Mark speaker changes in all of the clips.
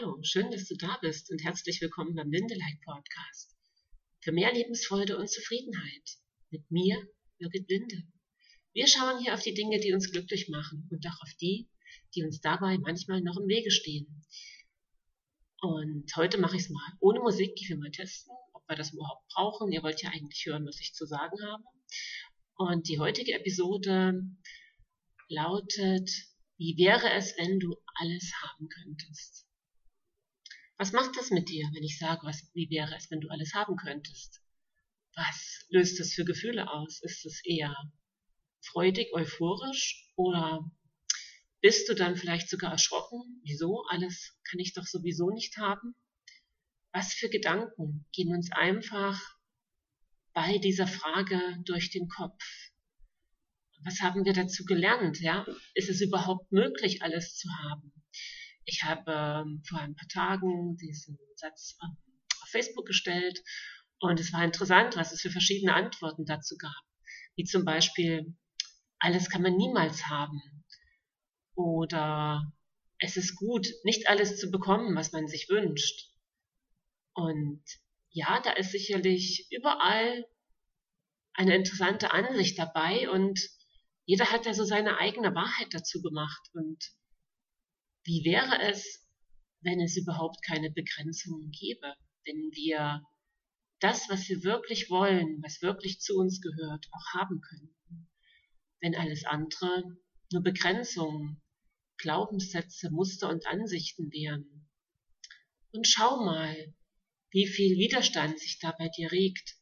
Speaker 1: Hallo, schön, dass du da bist und herzlich willkommen beim Lindelike Podcast. Für mehr Lebensfreude und Zufriedenheit. Mit mir, Birgit Linde. Wir schauen hier auf die Dinge, die uns glücklich machen und auch auf die, die uns dabei manchmal noch im Wege stehen. Und heute mache ich es mal ohne Musik, ich will mal testen, ob wir das überhaupt brauchen. Ihr wollt ja eigentlich hören, was ich zu sagen habe. Und die heutige Episode lautet, wie wäre es, wenn du alles haben könntest? Was macht das mit dir, wenn ich sage, was, wie wäre es, wenn du alles haben könntest? Was löst das für Gefühle aus? Ist es eher freudig, euphorisch oder bist du dann vielleicht sogar erschrocken? Wieso? Alles kann ich doch sowieso nicht haben? Was für Gedanken gehen uns einfach bei dieser Frage durch den Kopf? Was haben wir dazu gelernt? Ja? Ist es überhaupt möglich, alles zu haben? Ich habe ähm, vor ein paar Tagen diesen Satz ähm, auf Facebook gestellt und es war interessant, was es für verschiedene Antworten dazu gab. Wie zum Beispiel, alles kann man niemals haben. Oder es ist gut, nicht alles zu bekommen, was man sich wünscht. Und ja, da ist sicherlich überall eine interessante Ansicht dabei und jeder hat da so seine eigene Wahrheit dazu gemacht. Und wie wäre es, wenn es überhaupt keine Begrenzungen gäbe? Wenn wir das, was wir wirklich wollen, was wirklich zu uns gehört, auch haben könnten? Wenn alles andere nur Begrenzungen, Glaubenssätze, Muster und Ansichten wären? Und schau mal, wie viel Widerstand sich da bei dir regt,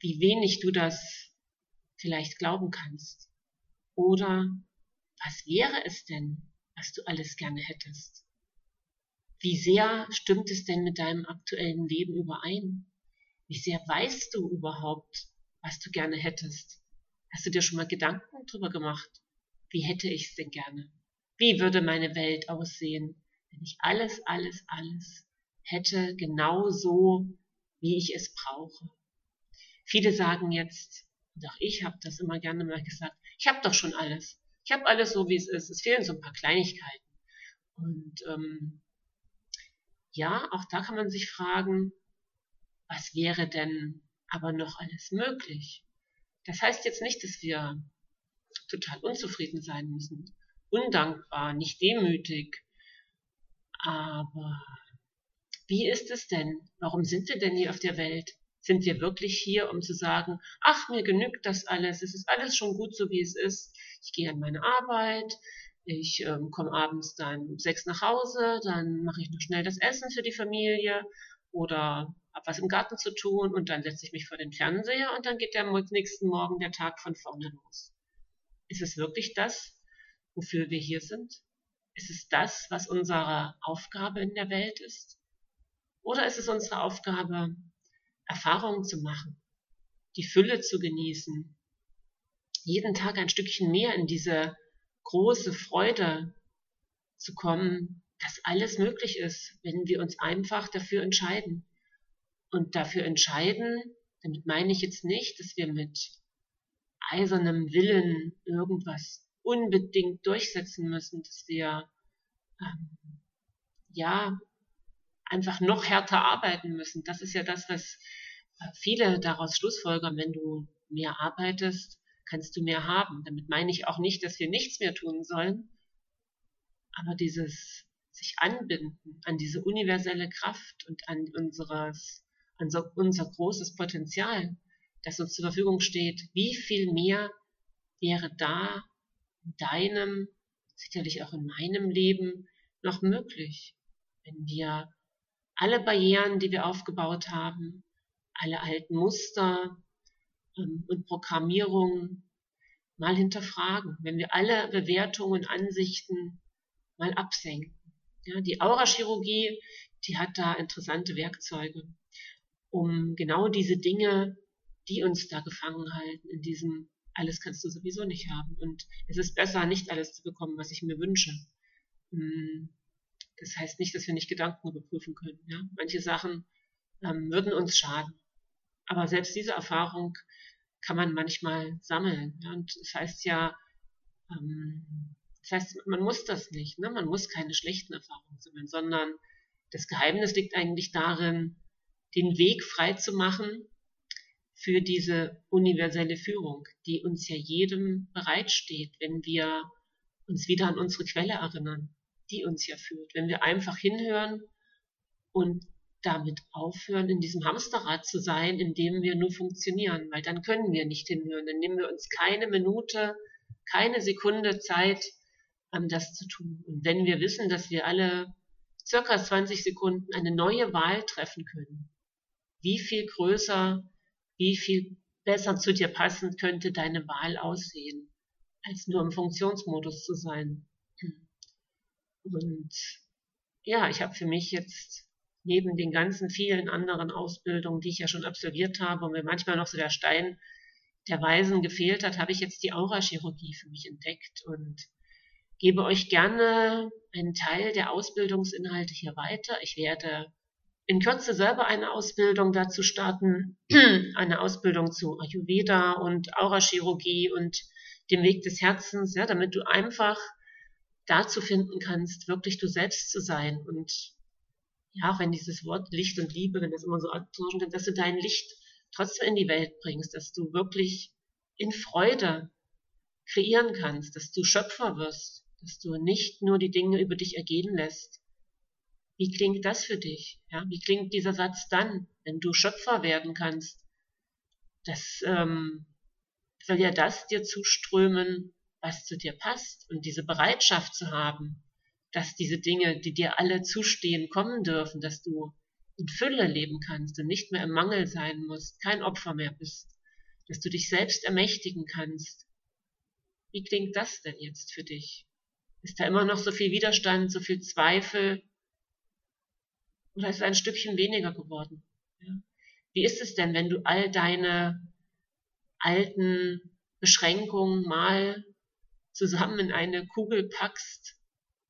Speaker 1: wie wenig du das vielleicht glauben kannst. Oder was wäre es denn, was du alles gerne hättest? Wie sehr stimmt es denn mit deinem aktuellen Leben überein? Wie sehr weißt du überhaupt, was du gerne hättest? Hast du dir schon mal Gedanken drüber gemacht? Wie hätte ich es denn gerne? Wie würde meine Welt aussehen, wenn ich alles, alles, alles hätte, genau so, wie ich es brauche? Viele sagen jetzt, und auch ich habe das immer gerne mal gesagt, ich habe doch schon alles. Ich habe alles so, wie es ist. Es fehlen so ein paar Kleinigkeiten. Und ähm, ja, auch da kann man sich fragen, was wäre denn aber noch alles möglich? Das heißt jetzt nicht, dass wir total unzufrieden sein müssen, undankbar, nicht demütig. Aber wie ist es denn? Warum sind wir denn hier auf der Welt? Sind wir wirklich hier, um zu sagen, ach, mir genügt das alles, es ist alles schon gut so, wie es ist. Ich gehe an meine Arbeit, ich ähm, komme abends dann um sechs nach Hause, dann mache ich noch schnell das Essen für die Familie oder habe was im Garten zu tun und dann setze ich mich vor den Fernseher und dann geht der nächsten Morgen der Tag von vorne los. Ist es wirklich das, wofür wir hier sind? Ist es das, was unsere Aufgabe in der Welt ist? Oder ist es unsere Aufgabe, Erfahrungen zu machen, die Fülle zu genießen, jeden Tag ein Stückchen mehr in diese große Freude zu kommen, dass alles möglich ist, wenn wir uns einfach dafür entscheiden. Und dafür entscheiden, damit meine ich jetzt nicht, dass wir mit eisernem Willen irgendwas unbedingt durchsetzen müssen, dass wir ähm, ja einfach noch härter arbeiten müssen. Das ist ja das, was äh, viele daraus schlussfolgern, wenn du mehr arbeitest, kannst du mehr haben. Damit meine ich auch nicht, dass wir nichts mehr tun sollen, aber dieses sich anbinden an diese universelle Kraft und an unseres, an so, unser großes Potenzial, das uns zur Verfügung steht, wie viel mehr wäre da in deinem, sicherlich auch in meinem Leben noch möglich, wenn wir alle Barrieren, die wir aufgebaut haben, alle alten Muster ähm, und Programmierungen mal hinterfragen, wenn wir alle Bewertungen und Ansichten mal absenken. Ja, die Aurachirurgie, die hat da interessante Werkzeuge, um genau diese Dinge, die uns da gefangen halten, in diesem alles kannst du sowieso nicht haben. Und es ist besser, nicht alles zu bekommen, was ich mir wünsche. Hm, das heißt nicht, dass wir nicht Gedanken überprüfen können. Ja? Manche Sachen ähm, würden uns schaden. Aber selbst diese Erfahrung kann man manchmal sammeln. Ja? Und das heißt ja, ähm, das heißt, man muss das nicht. Ne? Man muss keine schlechten Erfahrungen sammeln, sondern Das Geheimnis liegt eigentlich darin, den Weg frei zu machen für diese universelle Führung, die uns ja jedem bereitsteht, wenn wir uns wieder an unsere Quelle erinnern, die uns ja führt. Wenn wir einfach hinhören und damit aufhören, in diesem Hamsterrad zu sein, in dem wir nur funktionieren, weil dann können wir nicht hinhören, dann nehmen wir uns keine Minute, keine Sekunde Zeit, um das zu tun. Und wenn wir wissen, dass wir alle circa 20 Sekunden eine neue Wahl treffen können, wie viel größer, wie viel besser zu dir passend könnte deine Wahl aussehen, als nur im Funktionsmodus zu sein. Und ja, ich habe für mich jetzt neben den ganzen vielen anderen Ausbildungen, die ich ja schon absolviert habe und mir manchmal noch so der Stein der Weisen gefehlt hat, habe ich jetzt die Aurachirurgie für mich entdeckt und gebe euch gerne einen Teil der Ausbildungsinhalte hier weiter. Ich werde in Kürze selber eine Ausbildung dazu starten, eine Ausbildung zu Ayurveda und Aurachirurgie und dem Weg des Herzens, ja, damit du einfach dazu finden kannst, wirklich du selbst zu sein und ja, auch wenn dieses Wort Licht und Liebe, wenn das immer so austauschen, dass du dein Licht trotzdem in die Welt bringst, dass du wirklich in Freude kreieren kannst, dass du Schöpfer wirst, dass du nicht nur die Dinge über dich ergehen lässt. Wie klingt das für dich? Ja, wie klingt dieser Satz dann, wenn du Schöpfer werden kannst? Das ähm, soll ja das dir zuströmen, was zu dir passt und diese Bereitschaft zu haben, dass diese Dinge, die dir alle zustehen, kommen dürfen, dass du in Fülle leben kannst und nicht mehr im Mangel sein musst, kein Opfer mehr bist, dass du dich selbst ermächtigen kannst. Wie klingt das denn jetzt für dich? Ist da immer noch so viel Widerstand, so viel Zweifel? Oder ist es ein Stückchen weniger geworden? Wie ist es denn, wenn du all deine alten Beschränkungen mal zusammen in eine Kugel packst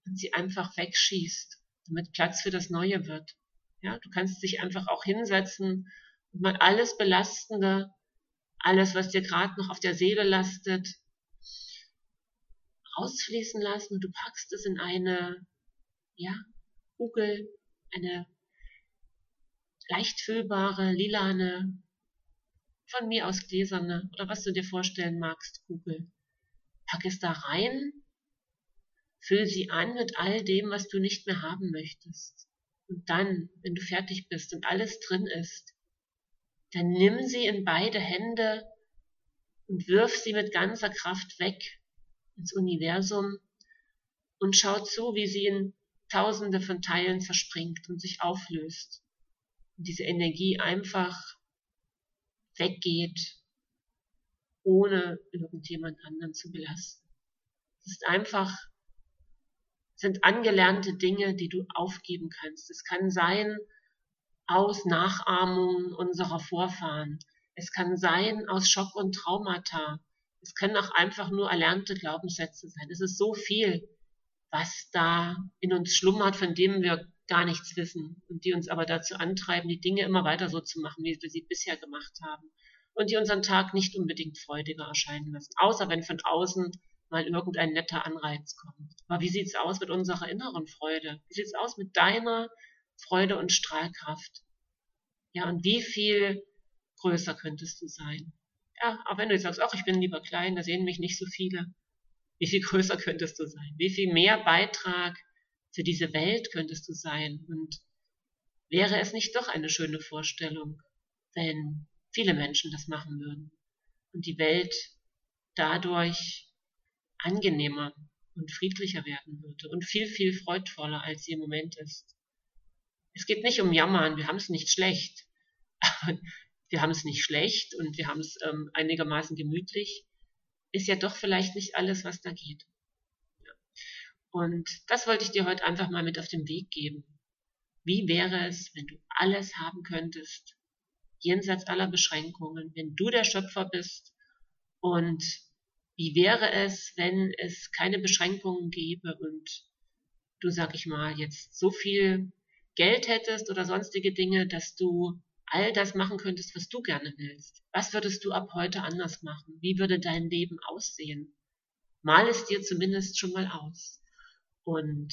Speaker 1: und sie einfach wegschießt, damit Platz für das Neue wird. Ja, du kannst dich einfach auch hinsetzen und mal alles Belastende, alles, was dir gerade noch auf der Seele lastet, rausfließen lassen und du packst es in eine, ja, Kugel, eine leicht füllbare, lilane, von mir aus gläserne oder was du dir vorstellen magst, Kugel. Pack es da rein Füll sie an mit all dem, was du nicht mehr haben möchtest. Und dann, wenn du fertig bist und alles drin ist, dann nimm sie in beide Hände und wirf sie mit ganzer Kraft weg ins Universum und schau zu, wie sie in tausende von Teilen zerspringt und sich auflöst. Und diese Energie einfach weggeht, ohne irgendjemand anderen zu belasten. Es ist einfach sind angelernte Dinge, die du aufgeben kannst. Es kann sein aus Nachahmung unserer Vorfahren. Es kann sein aus Schock und Traumata. Es können auch einfach nur erlernte Glaubenssätze sein. Es ist so viel, was da in uns schlummert, von dem wir gar nichts wissen und die uns aber dazu antreiben, die Dinge immer weiter so zu machen, wie wir sie bisher gemacht haben und die unseren Tag nicht unbedingt freudiger erscheinen lassen, außer wenn von außen mal irgendein netter Anreiz kommt. Aber wie sieht's aus mit unserer inneren Freude? Wie sieht's aus mit deiner Freude und Strahlkraft? Ja, und wie viel größer könntest du sein? Ja, auch wenn du jetzt sagst, ach, ich bin lieber klein, da sehen mich nicht so viele. Wie viel größer könntest du sein? Wie viel mehr Beitrag für diese Welt könntest du sein? Und wäre es nicht doch eine schöne Vorstellung, wenn viele Menschen das machen würden und die Welt dadurch angenehmer und friedlicher werden würde und viel, viel freudvoller, als sie im Moment ist. Es geht nicht um Jammern, wir haben es nicht schlecht. wir haben es nicht schlecht und wir haben es ähm, einigermaßen gemütlich. Ist ja doch vielleicht nicht alles, was da geht. Ja. Und das wollte ich dir heute einfach mal mit auf den Weg geben. Wie wäre es, wenn du alles haben könntest, jenseits aller Beschränkungen, wenn du der Schöpfer bist und wie wäre es, wenn es keine Beschränkungen gäbe und du, sag ich mal, jetzt so viel Geld hättest oder sonstige Dinge, dass du all das machen könntest, was du gerne willst? Was würdest du ab heute anders machen? Wie würde dein Leben aussehen? Mal es dir zumindest schon mal aus. Und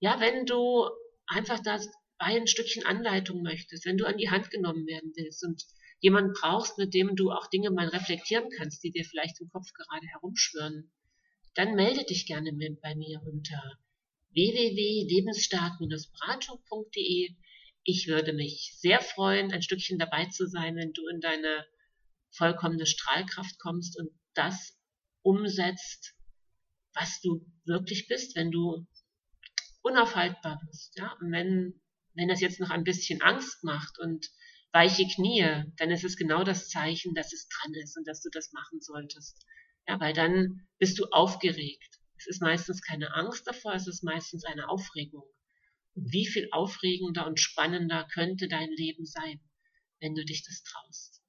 Speaker 1: ja, wenn du einfach dabei ein Stückchen Anleitung möchtest, wenn du an die Hand genommen werden willst und jemanden brauchst, mit dem du auch Dinge mal reflektieren kannst, die dir vielleicht im Kopf gerade herumschwirren, dann melde dich gerne bei mir unter www.lebensstark-beratung.de. Ich würde mich sehr freuen, ein Stückchen dabei zu sein, wenn du in deine vollkommene Strahlkraft kommst und das umsetzt, was du wirklich bist, wenn du unaufhaltbar bist. Ja? Und wenn, wenn das jetzt noch ein bisschen Angst macht und weiche Knie, dann ist es genau das Zeichen, dass es dran ist und dass du das machen solltest. Ja, weil dann bist du aufgeregt. Es ist meistens keine Angst davor, es ist meistens eine Aufregung. Und wie viel aufregender und spannender könnte dein Leben sein, wenn du dich das traust.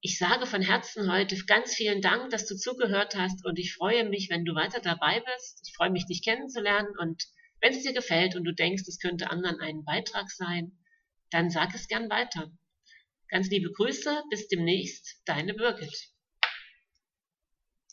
Speaker 1: Ich sage von Herzen heute ganz vielen Dank, dass du zugehört hast und ich freue mich, wenn du weiter dabei bist. Ich freue mich, dich kennenzulernen und wenn es dir gefällt und du denkst, es könnte anderen einen Beitrag sein, dann sag es gern weiter. Ganz liebe Grüße, bis demnächst, deine Birgit.